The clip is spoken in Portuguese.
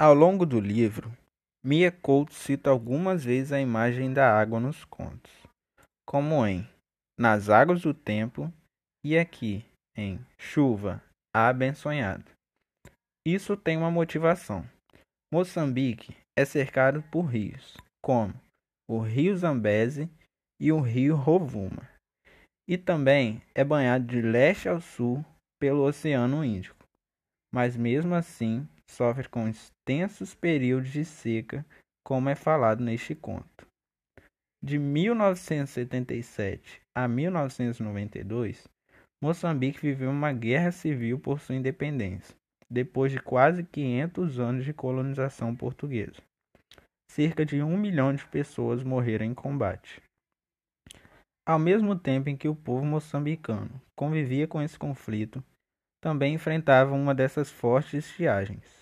Ao longo do livro, Mia Couto cita algumas vezes a imagem da água nos contos, como em Nas Águas do Tempo e aqui em Chuva, a Abençoada. Isso tem uma motivação. Moçambique é cercado por rios, como o Rio Zambeze e o Rio Rovuma, e também é banhado de leste ao sul pelo Oceano Índico. Mas mesmo assim, sofre com extensos períodos de seca, como é falado neste conto. De 1977 a 1992, Moçambique viveu uma guerra civil por sua independência, depois de quase 500 anos de colonização portuguesa. Cerca de um milhão de pessoas morreram em combate. Ao mesmo tempo em que o povo moçambicano convivia com esse conflito, também enfrentava uma dessas fortes estiagens.